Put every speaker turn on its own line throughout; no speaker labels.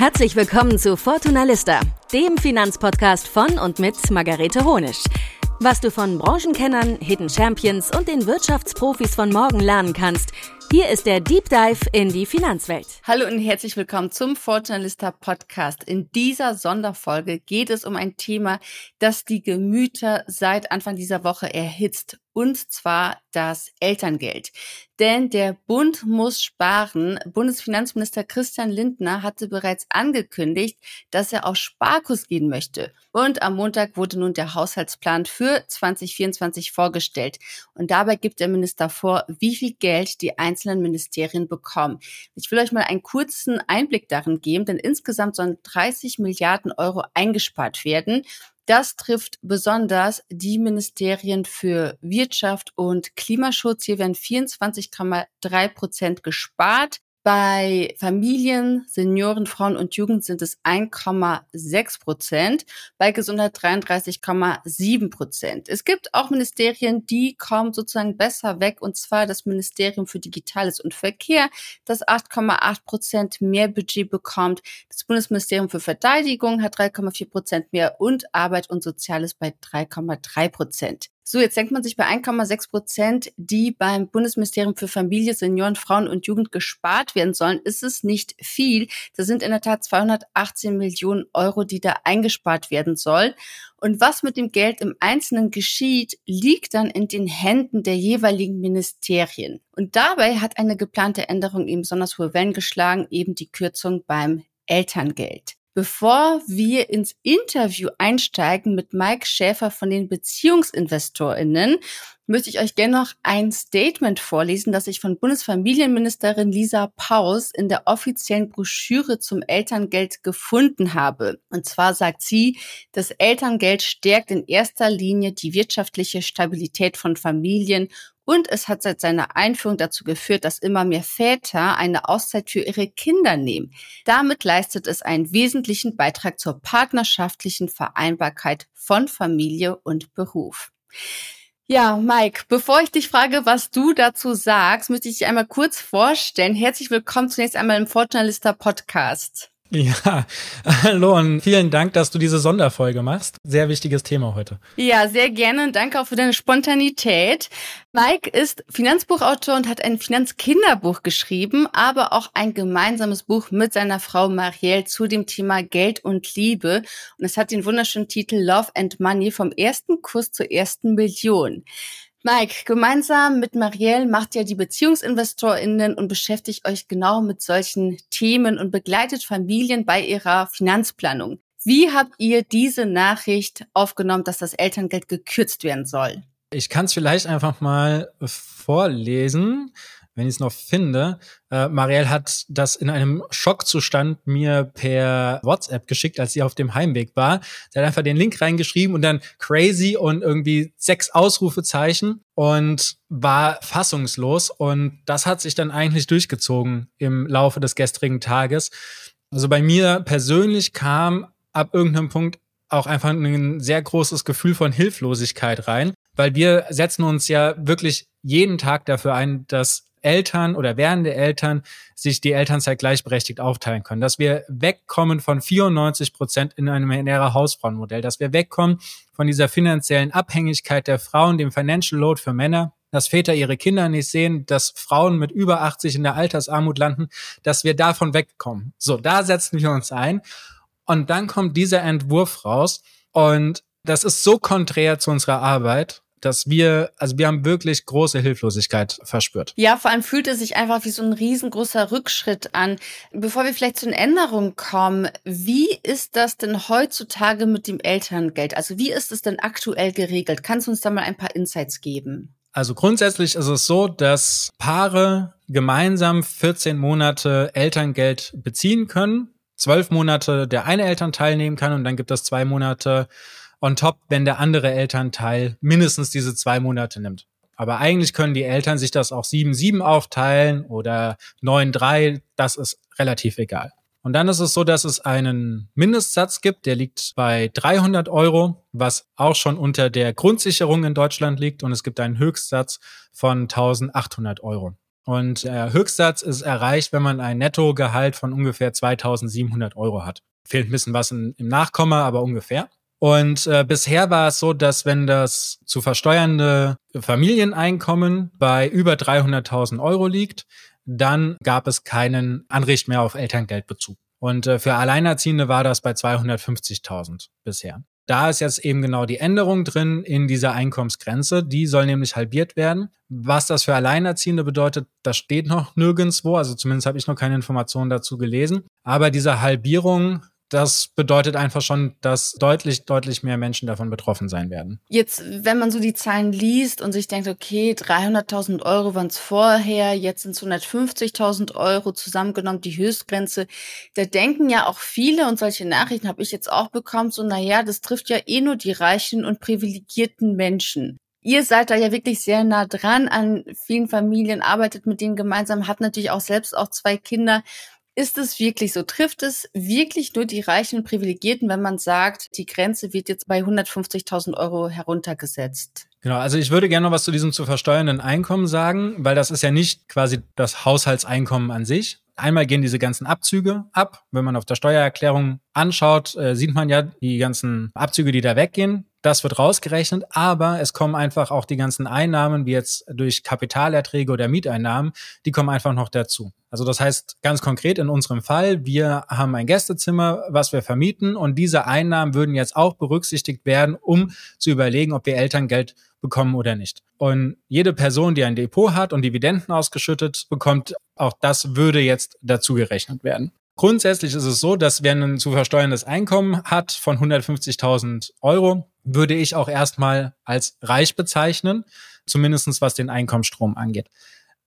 Herzlich willkommen zu Fortuna Lista, dem Finanzpodcast von und mit Margarete Honisch. Was du von Branchenkennern, Hidden Champions und den Wirtschaftsprofis von morgen lernen kannst, hier ist der Deep Dive in die Finanzwelt.
Hallo und herzlich willkommen zum Fortunalista Podcast. In dieser Sonderfolge geht es um ein Thema, das die Gemüter seit Anfang dieser Woche erhitzt und zwar das Elterngeld. Denn der Bund muss sparen. Bundesfinanzminister Christian Lindner hatte bereits angekündigt, dass er auf Sparkurs gehen möchte. Und am Montag wurde nun der Haushaltsplan für 2024 vorgestellt. Und dabei gibt der Minister vor, wie viel Geld die einzelnen Ministerien bekommen. Ich will euch mal einen kurzen Einblick darin geben, denn insgesamt sollen 30 Milliarden Euro eingespart werden. Das trifft besonders die Ministerien für Wirtschaft und Klimaschutz. Hier werden 24,3 Prozent gespart. Bei Familien, Senioren, Frauen und Jugend sind es 1,6 Prozent, bei Gesundheit 33,7 Prozent. Es gibt auch Ministerien, die kommen sozusagen besser weg, und zwar das Ministerium für Digitales und Verkehr, das 8,8 Prozent mehr Budget bekommt. Das Bundesministerium für Verteidigung hat 3,4 Prozent mehr und Arbeit und Soziales bei 3,3 Prozent. So, jetzt denkt man sich bei 1,6 Prozent, die beim Bundesministerium für Familie, Senioren, Frauen und Jugend gespart werden sollen, ist es nicht viel. Das sind in der Tat 218 Millionen Euro, die da eingespart werden sollen. Und was mit dem Geld im Einzelnen geschieht, liegt dann in den Händen der jeweiligen Ministerien. Und dabei hat eine geplante Änderung eben besonders hohe Wellen geschlagen, eben die Kürzung beim Elterngeld. Bevor wir ins Interview einsteigen mit Mike Schäfer von den BeziehungsinvestorInnen, möchte ich euch gerne noch ein Statement vorlesen, das ich von Bundesfamilienministerin Lisa Paus in der offiziellen Broschüre zum Elterngeld gefunden habe. Und zwar sagt sie, das Elterngeld stärkt in erster Linie die wirtschaftliche Stabilität von Familien und es hat seit seiner Einführung dazu geführt, dass immer mehr Väter eine Auszeit für ihre Kinder nehmen. Damit leistet es einen wesentlichen Beitrag zur partnerschaftlichen Vereinbarkeit von Familie und Beruf. Ja, Mike, bevor ich dich frage, was du dazu sagst, möchte ich dich einmal kurz vorstellen. Herzlich willkommen zunächst einmal im Fortunalista Podcast.
Ja, hallo und vielen Dank, dass du diese Sonderfolge machst. Sehr wichtiges Thema heute.
Ja, sehr gerne und danke auch für deine Spontanität. Mike ist Finanzbuchautor und hat ein Finanzkinderbuch geschrieben, aber auch ein gemeinsames Buch mit seiner Frau Marielle zu dem Thema Geld und Liebe. Und es hat den wunderschönen Titel Love and Money vom ersten Kurs zur ersten Million. Mike, gemeinsam mit Marielle macht ihr die BeziehungsinvestorInnen und beschäftigt euch genau mit solchen Themen und begleitet Familien bei ihrer Finanzplanung. Wie habt ihr diese Nachricht aufgenommen, dass das Elterngeld gekürzt werden soll?
Ich kann es vielleicht einfach mal vorlesen wenn ich es noch finde. Äh, Marielle hat das in einem Schockzustand mir per WhatsApp geschickt, als sie auf dem Heimweg war. Sie hat einfach den Link reingeschrieben und dann crazy und irgendwie sechs Ausrufezeichen und war fassungslos. Und das hat sich dann eigentlich durchgezogen im Laufe des gestrigen Tages. Also bei mir persönlich kam ab irgendeinem Punkt auch einfach ein sehr großes Gefühl von Hilflosigkeit rein, weil wir setzen uns ja wirklich jeden Tag dafür ein, dass Eltern oder werdende Eltern sich die Elternzeit gleichberechtigt aufteilen können, dass wir wegkommen von 94 Prozent in einem näherer Hausfrauenmodell, dass wir wegkommen von dieser finanziellen Abhängigkeit der Frauen, dem Financial Load für Männer, dass Väter ihre Kinder nicht sehen, dass Frauen mit über 80 in der Altersarmut landen, dass wir davon wegkommen. So, da setzen wir uns ein. Und dann kommt dieser Entwurf raus. Und das ist so konträr zu unserer Arbeit dass wir, also wir haben wirklich große Hilflosigkeit verspürt.
Ja, vor allem fühlt es sich einfach wie so ein riesengroßer Rückschritt an. Bevor wir vielleicht zu den Änderungen kommen, wie ist das denn heutzutage mit dem Elterngeld? Also wie ist es denn aktuell geregelt? Kannst du uns da mal ein paar Insights geben?
Also grundsätzlich ist es so, dass Paare gemeinsam 14 Monate Elterngeld beziehen können. Zwölf Monate der eine Eltern teilnehmen kann und dann gibt es zwei Monate on top, wenn der andere Elternteil mindestens diese zwei Monate nimmt. Aber eigentlich können die Eltern sich das auch 7-7 aufteilen oder 9-3, das ist relativ egal. Und dann ist es so, dass es einen Mindestsatz gibt, der liegt bei 300 Euro, was auch schon unter der Grundsicherung in Deutschland liegt. Und es gibt einen Höchstsatz von 1800 Euro. Und der Höchstsatz ist erreicht, wenn man ein Nettogehalt von ungefähr 2700 Euro hat. Fehlt ein bisschen was im Nachkomma, aber ungefähr. Und äh, bisher war es so, dass wenn das zu versteuernde Familieneinkommen bei über 300.000 Euro liegt, dann gab es keinen Anricht mehr auf Elterngeldbezug. Und äh, für Alleinerziehende war das bei 250.000 bisher. Da ist jetzt eben genau die Änderung drin in dieser Einkommensgrenze. Die soll nämlich halbiert werden. Was das für Alleinerziehende bedeutet, das steht noch nirgendwo. Also zumindest habe ich noch keine Informationen dazu gelesen. Aber diese Halbierung das bedeutet einfach schon, dass deutlich, deutlich mehr Menschen davon betroffen sein werden.
Jetzt, wenn man so die Zahlen liest und sich denkt, okay, 300.000 Euro waren es vorher, jetzt sind es 150.000 Euro zusammengenommen, die Höchstgrenze, da denken ja auch viele, und solche Nachrichten habe ich jetzt auch bekommen, so, naja, das trifft ja eh nur die reichen und privilegierten Menschen. Ihr seid da ja wirklich sehr nah dran an vielen Familien, arbeitet mit denen gemeinsam, habt natürlich auch selbst auch zwei Kinder. Ist es wirklich so? Trifft es wirklich nur die reichen und Privilegierten, wenn man sagt, die Grenze wird jetzt bei 150.000 Euro heruntergesetzt?
Genau, also ich würde gerne noch was zu diesem zu versteuernden Einkommen sagen, weil das ist ja nicht quasi das Haushaltseinkommen an sich. Einmal gehen diese ganzen Abzüge ab. Wenn man auf der Steuererklärung anschaut, äh, sieht man ja die ganzen Abzüge, die da weggehen. Das wird rausgerechnet, aber es kommen einfach auch die ganzen Einnahmen, wie jetzt durch Kapitalerträge oder Mieteinnahmen, die kommen einfach noch dazu. Also das heißt ganz konkret in unserem Fall, wir haben ein Gästezimmer, was wir vermieten und diese Einnahmen würden jetzt auch berücksichtigt werden, um zu überlegen, ob wir Elterngeld bekommen oder nicht. Und jede Person, die ein Depot hat und Dividenden ausgeschüttet bekommt, auch das würde jetzt dazu gerechnet werden. Grundsätzlich ist es so, dass wer ein zu versteuerndes Einkommen hat von 150.000 Euro, würde ich auch erstmal als reich bezeichnen, zumindestens was den Einkommensstrom angeht.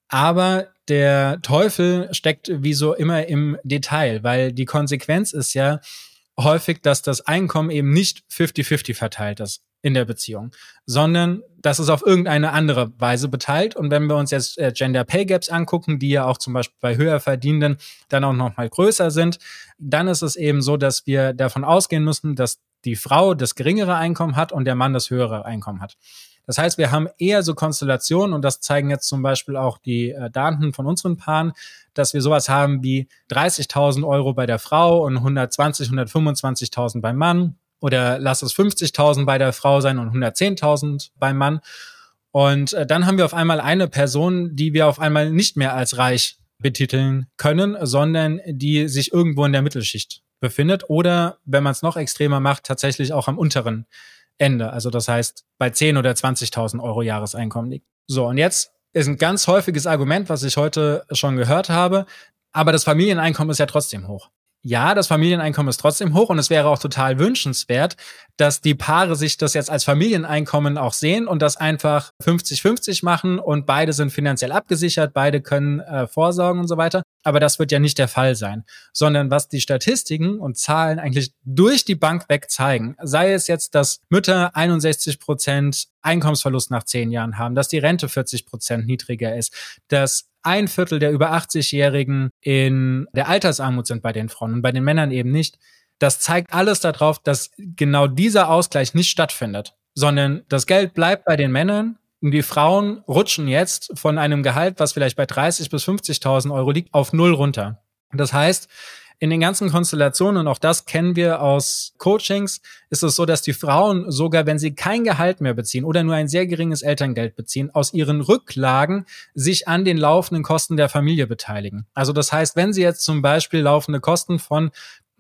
Aber der Teufel steckt wie so immer im Detail, weil die Konsequenz ist ja häufig, dass das Einkommen eben nicht 50-50 verteilt ist in der Beziehung, sondern das ist auf irgendeine andere Weise beteiligt. Und wenn wir uns jetzt äh, Gender Pay Gaps angucken, die ja auch zum Beispiel bei höher Verdienenden dann auch noch mal größer sind, dann ist es eben so, dass wir davon ausgehen müssen, dass die Frau das geringere Einkommen hat und der Mann das höhere Einkommen hat. Das heißt, wir haben eher so Konstellationen, und das zeigen jetzt zum Beispiel auch die äh, Daten von unseren Paaren, dass wir sowas haben wie 30.000 Euro bei der Frau und 120, 125.000 beim Mann oder lass es 50.000 bei der Frau sein und 110.000 beim Mann. Und äh, dann haben wir auf einmal eine Person, die wir auf einmal nicht mehr als reich betiteln können, sondern die sich irgendwo in der Mittelschicht befindet oder, wenn man es noch extremer macht, tatsächlich auch am unteren Ende. Also das heißt, bei 10 oder 20.000 Euro Jahreseinkommen liegt. So, und jetzt ist ein ganz häufiges Argument, was ich heute schon gehört habe, aber das Familieneinkommen ist ja trotzdem hoch ja, das Familieneinkommen ist trotzdem hoch und es wäre auch total wünschenswert, dass die Paare sich das jetzt als Familieneinkommen auch sehen und das einfach 50-50 machen und beide sind finanziell abgesichert, beide können äh, vorsorgen und so weiter. Aber das wird ja nicht der Fall sein, sondern was die Statistiken und Zahlen eigentlich durch die Bank weg zeigen, sei es jetzt, dass Mütter 61 Prozent Einkommensverlust nach zehn Jahren haben, dass die Rente 40 Prozent niedriger ist, dass ein Viertel der über 80-Jährigen in der Altersarmut sind bei den Frauen und bei den Männern eben nicht. Das zeigt alles darauf, dass genau dieser Ausgleich nicht stattfindet, sondern das Geld bleibt bei den Männern und die Frauen rutschen jetzt von einem Gehalt, was vielleicht bei 30 bis 50.000 Euro liegt, auf null runter. Das heißt, in den ganzen Konstellationen, und auch das kennen wir aus Coachings, ist es so, dass die Frauen sogar, wenn sie kein Gehalt mehr beziehen oder nur ein sehr geringes Elterngeld beziehen, aus ihren Rücklagen sich an den laufenden Kosten der Familie beteiligen. Also das heißt, wenn sie jetzt zum Beispiel laufende Kosten von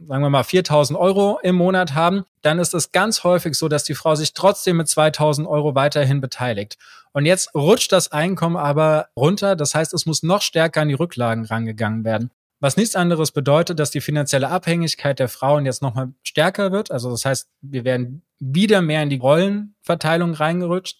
sagen wir mal 4000 Euro im Monat haben, dann ist es ganz häufig so, dass die Frau sich trotzdem mit 2000 Euro weiterhin beteiligt. Und jetzt rutscht das Einkommen aber runter. Das heißt, es muss noch stärker an die Rücklagen rangegangen werden. Was nichts anderes bedeutet, dass die finanzielle Abhängigkeit der Frauen jetzt nochmal stärker wird. Also das heißt, wir werden wieder mehr in die Rollenverteilung reingerutscht.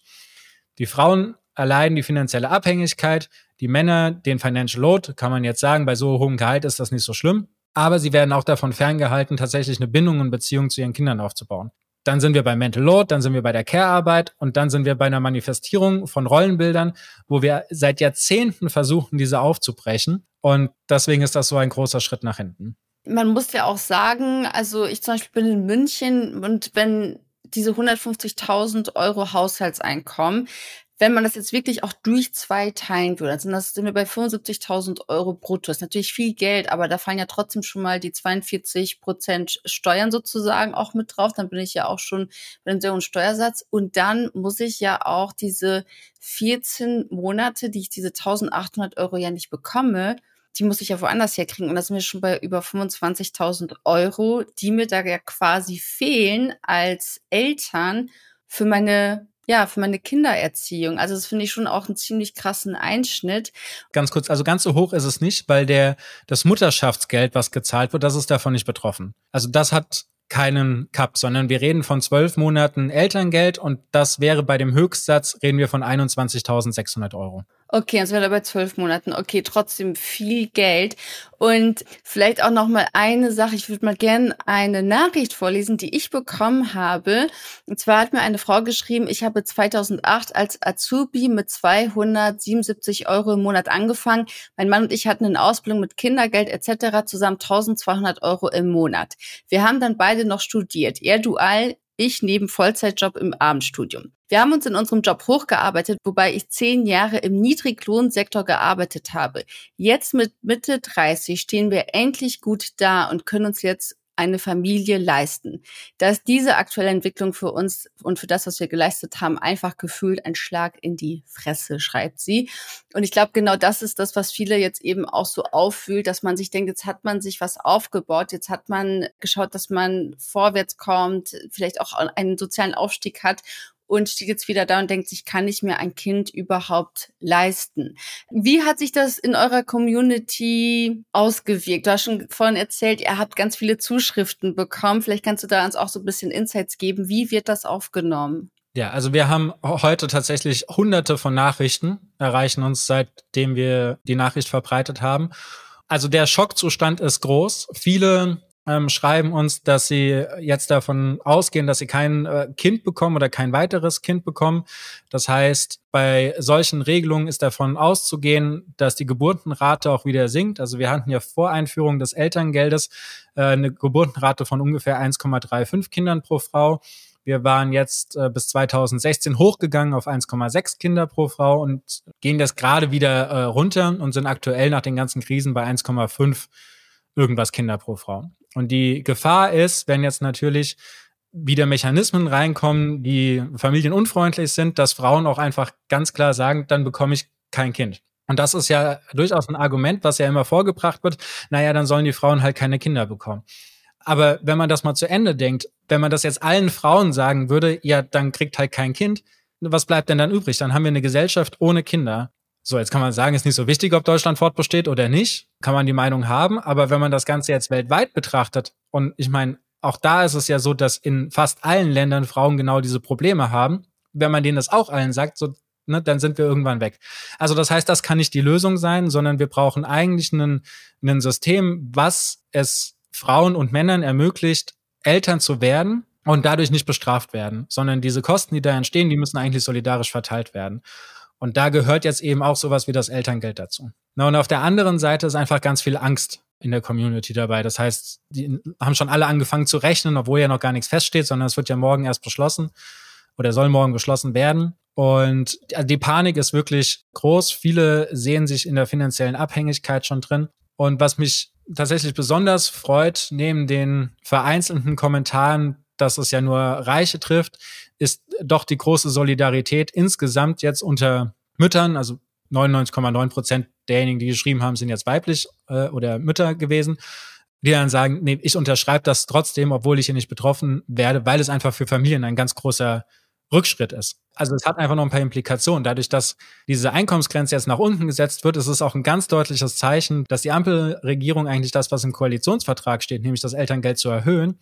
Die Frauen erleiden die finanzielle Abhängigkeit, die Männer den Financial Load, kann man jetzt sagen, bei so hohem Gehalt ist das nicht so schlimm. Aber sie werden auch davon ferngehalten, tatsächlich eine Bindung und Beziehung zu ihren Kindern aufzubauen. Dann sind wir bei Mental Load, dann sind wir bei der Care-Arbeit und dann sind wir bei einer Manifestierung von Rollenbildern, wo wir seit Jahrzehnten versuchen, diese aufzubrechen. Und deswegen ist das so ein großer Schritt nach hinten.
Man muss ja auch sagen, also ich zum Beispiel bin in München und wenn diese 150.000 Euro Haushaltseinkommen, wenn man das jetzt wirklich auch durch zwei teilen würde, also das sind wir bei 75.000 Euro brutto. Das ist natürlich viel Geld, aber da fallen ja trotzdem schon mal die 42 Prozent Steuern sozusagen auch mit drauf. Dann bin ich ja auch schon bei einem sehr hohen Steuersatz. Und dann muss ich ja auch diese 14 Monate, die ich diese 1.800 Euro ja nicht bekomme, die muss ich ja woanders herkriegen. Und das sind wir schon bei über 25.000 Euro, die mir da ja quasi fehlen als Eltern für meine ja, für meine Kindererziehung. Also das finde ich schon auch einen ziemlich krassen Einschnitt.
Ganz kurz, also ganz so hoch ist es nicht, weil der das Mutterschaftsgeld, was gezahlt wird, das ist davon nicht betroffen. Also das hat keinen Cup, sondern wir reden von zwölf Monaten Elterngeld und das wäre bei dem Höchstsatz, reden wir von 21.600 Euro.
Okay, das wäre bei zwölf Monaten. Okay, trotzdem viel Geld. Und vielleicht auch noch mal eine Sache. Ich würde mal gerne eine Nachricht vorlesen, die ich bekommen habe. Und zwar hat mir eine Frau geschrieben, ich habe 2008 als Azubi mit 277 Euro im Monat angefangen. Mein Mann und ich hatten eine Ausbildung mit Kindergeld etc. zusammen 1200 Euro im Monat. Wir haben dann beide noch studiert. Er dual, ich neben Vollzeitjob im Abendstudium. Wir haben uns in unserem Job hochgearbeitet, wobei ich zehn Jahre im Niedriglohnsektor gearbeitet habe. Jetzt mit Mitte 30 stehen wir endlich gut da und können uns jetzt eine Familie leisten. Dass diese aktuelle Entwicklung für uns und für das, was wir geleistet haben, einfach gefühlt ein Schlag in die Fresse, schreibt sie. Und ich glaube, genau das ist das, was viele jetzt eben auch so auffühlt, dass man sich denkt, jetzt hat man sich was aufgebaut, jetzt hat man geschaut, dass man vorwärts kommt, vielleicht auch einen sozialen Aufstieg hat und steht jetzt wieder da und denkt sich, kann ich mir ein Kind überhaupt leisten? Wie hat sich das in eurer Community ausgewirkt? Du hast schon vorhin erzählt, ihr habt ganz viele Zuschriften bekommen. Vielleicht kannst du da uns auch so ein bisschen Insights geben. Wie wird das aufgenommen?
Ja, also wir haben heute tatsächlich hunderte von Nachrichten erreichen uns, seitdem wir die Nachricht verbreitet haben. Also der Schockzustand ist groß. Viele ähm, schreiben uns, dass sie jetzt davon ausgehen, dass sie kein äh, Kind bekommen oder kein weiteres Kind bekommen. Das heißt, bei solchen Regelungen ist davon auszugehen, dass die Geburtenrate auch wieder sinkt. Also wir hatten ja vor Einführung des Elterngeldes äh, eine Geburtenrate von ungefähr 1,35 Kindern pro Frau. Wir waren jetzt äh, bis 2016 hochgegangen auf 1,6 Kinder pro Frau und gehen jetzt gerade wieder äh, runter und sind aktuell nach den ganzen Krisen bei 1,5 irgendwas Kinder pro Frau. Und die Gefahr ist, wenn jetzt natürlich wieder Mechanismen reinkommen, die familienunfreundlich sind, dass Frauen auch einfach ganz klar sagen, dann bekomme ich kein Kind. Und das ist ja durchaus ein Argument, was ja immer vorgebracht wird. Naja, dann sollen die Frauen halt keine Kinder bekommen. Aber wenn man das mal zu Ende denkt, wenn man das jetzt allen Frauen sagen würde, ja, dann kriegt halt kein Kind, was bleibt denn dann übrig? Dann haben wir eine Gesellschaft ohne Kinder. So, jetzt kann man sagen, ist nicht so wichtig, ob Deutschland fortbesteht oder nicht. Kann man die Meinung haben. Aber wenn man das Ganze jetzt weltweit betrachtet, und ich meine, auch da ist es ja so, dass in fast allen Ländern Frauen genau diese Probleme haben. Wenn man denen das auch allen sagt, so, ne, dann sind wir irgendwann weg. Also das heißt, das kann nicht die Lösung sein, sondern wir brauchen eigentlich ein System, was es Frauen und Männern ermöglicht, Eltern zu werden und dadurch nicht bestraft werden, sondern diese Kosten, die da entstehen, die müssen eigentlich solidarisch verteilt werden. Und da gehört jetzt eben auch sowas wie das Elterngeld dazu. Und auf der anderen Seite ist einfach ganz viel Angst in der Community dabei. Das heißt, die haben schon alle angefangen zu rechnen, obwohl ja noch gar nichts feststeht, sondern es wird ja morgen erst beschlossen oder soll morgen beschlossen werden. Und die Panik ist wirklich groß. Viele sehen sich in der finanziellen Abhängigkeit schon drin. Und was mich tatsächlich besonders freut, neben den vereinzelten Kommentaren, dass es ja nur Reiche trifft, ist doch die große Solidarität insgesamt jetzt unter Müttern, also 99,9 Prozent derjenigen, die geschrieben haben, sind jetzt weiblich äh, oder Mütter gewesen, die dann sagen, nee, ich unterschreibe das trotzdem, obwohl ich hier nicht betroffen werde, weil es einfach für Familien ein ganz großer Rückschritt ist. Also es hat einfach noch ein paar Implikationen. Dadurch, dass diese Einkommensgrenze jetzt nach unten gesetzt wird, ist es auch ein ganz deutliches Zeichen, dass die Ampelregierung eigentlich das, was im Koalitionsvertrag steht, nämlich das Elterngeld zu erhöhen,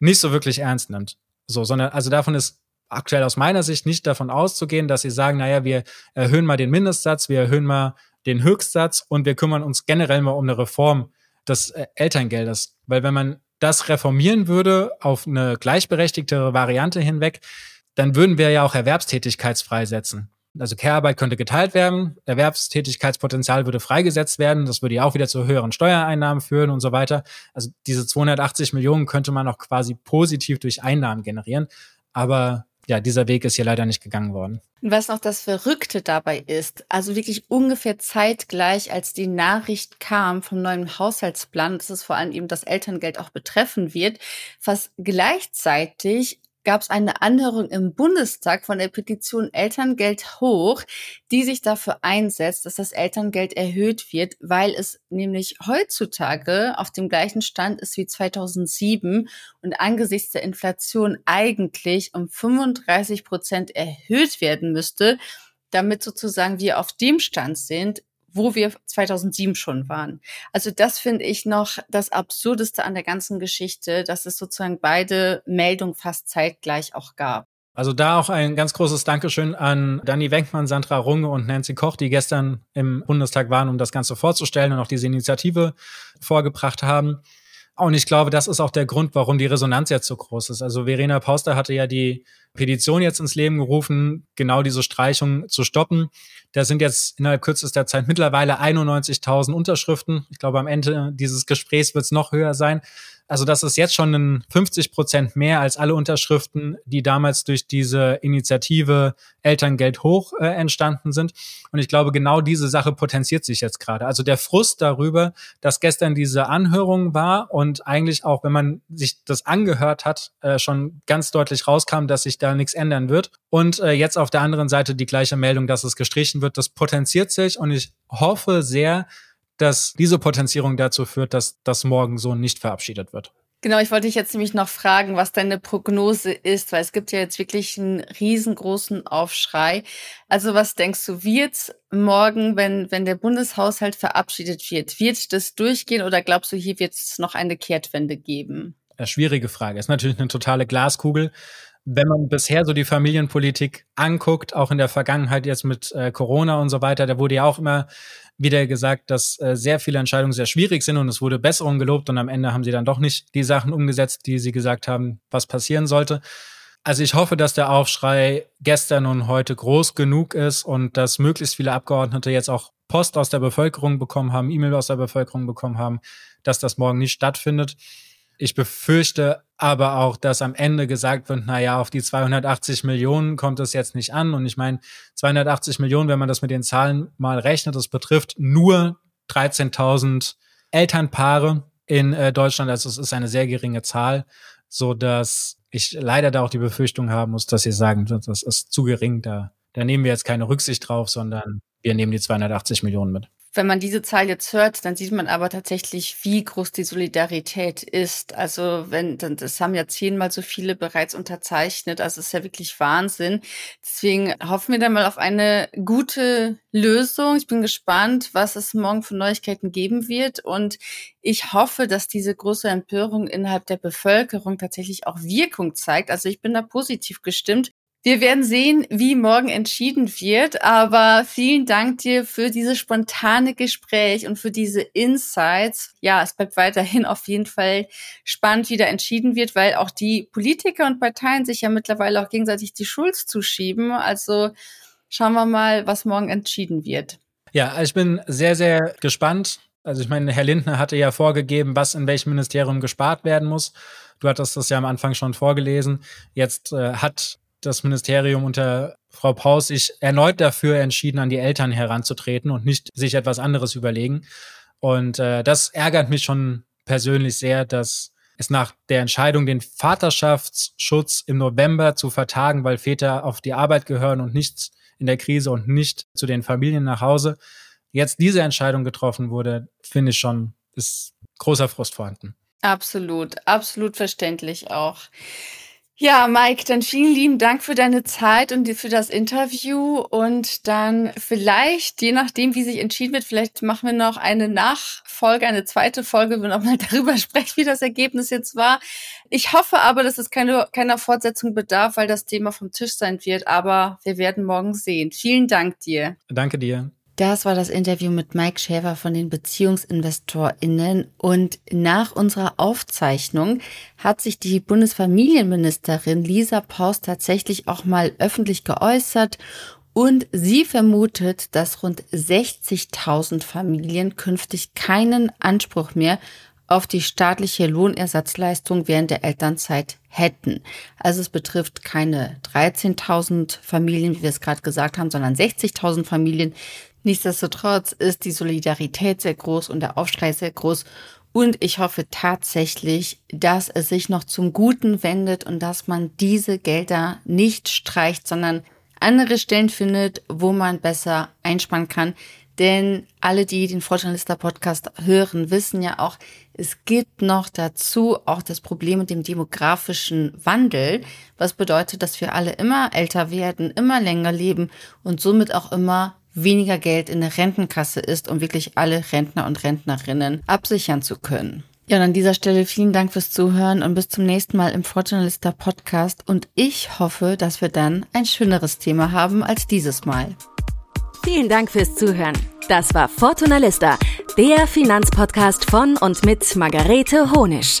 nicht so wirklich ernst nimmt. So, sondern also davon ist aktuell aus meiner Sicht nicht davon auszugehen, dass sie sagen, naja, wir erhöhen mal den Mindestsatz, wir erhöhen mal den Höchstsatz und wir kümmern uns generell mal um eine Reform des äh, Elterngeldes. Weil wenn man das reformieren würde auf eine gleichberechtigtere Variante hinweg, dann würden wir ja auch erwerbstätigkeitsfrei setzen. Also Care-Arbeit könnte geteilt werden, Erwerbstätigkeitspotenzial würde freigesetzt werden, das würde ja auch wieder zu höheren Steuereinnahmen führen und so weiter. Also diese 280 Millionen könnte man auch quasi positiv durch Einnahmen generieren. Aber ja, dieser Weg ist hier leider nicht gegangen worden.
Was noch das Verrückte dabei ist, also wirklich ungefähr zeitgleich, als die Nachricht kam vom neuen Haushaltsplan, dass es vor allem eben das Elterngeld auch betreffen wird, fast gleichzeitig gab es eine Anhörung im Bundestag von der Petition Elterngeld hoch, die sich dafür einsetzt, dass das Elterngeld erhöht wird, weil es nämlich heutzutage auf dem gleichen Stand ist wie 2007 und angesichts der Inflation eigentlich um 35 Prozent erhöht werden müsste, damit sozusagen wir auf dem Stand sind, wo wir 2007 schon waren. Also das finde ich noch das Absurdeste an der ganzen Geschichte, dass es sozusagen beide Meldungen fast zeitgleich auch gab.
Also da auch ein ganz großes Dankeschön an Dani Wenkmann, Sandra Runge und Nancy Koch, die gestern im Bundestag waren, um das Ganze vorzustellen und auch diese Initiative vorgebracht haben. Und ich glaube, das ist auch der Grund, warum die Resonanz jetzt so groß ist. Also Verena Pauster hatte ja die Petition jetzt ins Leben gerufen, genau diese Streichung zu stoppen. Da sind jetzt innerhalb kürzester Zeit mittlerweile 91.000 Unterschriften. Ich glaube, am Ende dieses Gesprächs wird es noch höher sein. Also das ist jetzt schon ein 50 Prozent mehr als alle Unterschriften, die damals durch diese Initiative Elterngeld hoch äh, entstanden sind. Und ich glaube, genau diese Sache potenziert sich jetzt gerade. Also der Frust darüber, dass gestern diese Anhörung war und eigentlich auch, wenn man sich das angehört hat, äh, schon ganz deutlich rauskam, dass sich da nichts ändern wird. Und äh, jetzt auf der anderen Seite die gleiche Meldung, dass es gestrichen wird. Das potenziert sich und ich hoffe sehr, dass diese Potenzierung dazu führt, dass das morgen so nicht verabschiedet wird.
Genau, ich wollte dich jetzt nämlich noch fragen, was deine Prognose ist, weil es gibt ja jetzt wirklich einen riesengroßen Aufschrei. Also was denkst du, wird morgen, wenn, wenn der Bundeshaushalt verabschiedet wird, wird das durchgehen oder glaubst du, hier wird es noch eine Kehrtwende geben?
Ja, schwierige Frage. Ist natürlich eine totale Glaskugel. Wenn man bisher so die Familienpolitik anguckt, auch in der Vergangenheit jetzt mit äh, Corona und so weiter, da wurde ja auch immer wieder gesagt, dass äh, sehr viele Entscheidungen sehr schwierig sind und es wurde Besserung gelobt und am Ende haben sie dann doch nicht die Sachen umgesetzt, die sie gesagt haben, was passieren sollte. Also ich hoffe, dass der Aufschrei gestern und heute groß genug ist und dass möglichst viele Abgeordnete jetzt auch Post aus der Bevölkerung bekommen haben, E-Mail aus der Bevölkerung bekommen haben, dass das morgen nicht stattfindet. Ich befürchte aber auch, dass am Ende gesagt wird, na ja, auf die 280 Millionen kommt es jetzt nicht an. Und ich meine, 280 Millionen, wenn man das mit den Zahlen mal rechnet, das betrifft nur 13.000 Elternpaare in äh, Deutschland. Also es ist eine sehr geringe Zahl, so dass ich leider da auch die Befürchtung haben muss, dass sie sagen, das ist zu gering, da, da nehmen wir jetzt keine Rücksicht drauf, sondern wir nehmen die 280 Millionen mit.
Wenn man diese Zahl jetzt hört, dann sieht man aber tatsächlich, wie groß die Solidarität ist. Also wenn, das haben ja zehnmal so viele bereits unterzeichnet. Also es ist ja wirklich Wahnsinn. Deswegen hoffen wir dann mal auf eine gute Lösung. Ich bin gespannt, was es morgen für Neuigkeiten geben wird. Und ich hoffe, dass diese große Empörung innerhalb der Bevölkerung tatsächlich auch Wirkung zeigt. Also ich bin da positiv gestimmt. Wir werden sehen, wie morgen entschieden wird, aber vielen Dank dir für dieses spontane Gespräch und für diese Insights. Ja, es bleibt weiterhin auf jeden Fall spannend, wie da entschieden wird, weil auch die Politiker und Parteien sich ja mittlerweile auch gegenseitig die Schuld zuschieben. Also schauen wir mal, was morgen entschieden wird.
Ja, ich bin sehr, sehr gespannt. Also ich meine, Herr Lindner hatte ja vorgegeben, was in welchem Ministerium gespart werden muss. Du hattest das ja am Anfang schon vorgelesen. Jetzt äh, hat das Ministerium unter Frau Paus sich erneut dafür entschieden, an die Eltern heranzutreten und nicht sich etwas anderes überlegen. Und äh, das ärgert mich schon persönlich sehr, dass es nach der Entscheidung, den Vaterschaftsschutz im November zu vertagen, weil Väter auf die Arbeit gehören und nicht in der Krise und nicht zu den Familien nach Hause, jetzt diese Entscheidung getroffen wurde, finde ich schon, ist großer Frust vorhanden.
Absolut, absolut verständlich auch. Ja, Mike, dann vielen lieben Dank für deine Zeit und für das Interview. Und dann vielleicht, je nachdem, wie sich entschieden wird, vielleicht machen wir noch eine Nachfolge, eine zweite Folge, wo wir nochmal darüber sprechen, wie das Ergebnis jetzt war. Ich hoffe aber, dass es keine, keiner Fortsetzung bedarf, weil das Thema vom Tisch sein wird. Aber wir werden morgen sehen. Vielen Dank dir.
Danke dir.
Das war das Interview mit Mike Schäfer von den BeziehungsinvestorInnen. Und nach unserer Aufzeichnung hat sich die Bundesfamilienministerin Lisa Paus tatsächlich auch mal öffentlich geäußert und sie vermutet, dass rund 60.000 Familien künftig keinen Anspruch mehr auf die staatliche Lohnersatzleistung während der Elternzeit hätten. Also es betrifft keine 13.000 Familien, wie wir es gerade gesagt haben, sondern 60.000 Familien. Nichtsdestotrotz ist die Solidarität sehr groß und der Aufschrei sehr groß. Und ich hoffe tatsächlich, dass es sich noch zum Guten wendet und dass man diese Gelder nicht streicht, sondern andere Stellen findet, wo man besser einsparen kann. Denn alle, die den Fortschrittlister Podcast hören, wissen ja auch, es gibt noch dazu auch das Problem mit dem demografischen Wandel, was bedeutet, dass wir alle immer älter werden, immer länger leben und somit auch immer weniger Geld in der Rentenkasse ist, um wirklich alle Rentner und Rentnerinnen absichern zu können. Ja, und an dieser Stelle vielen Dank fürs Zuhören und bis zum nächsten Mal im Fortunalista Podcast. Und ich hoffe, dass wir dann ein schöneres Thema haben als dieses Mal.
Vielen Dank fürs Zuhören. Das war Fortunalista, der Finanzpodcast von und mit Margarete Honisch.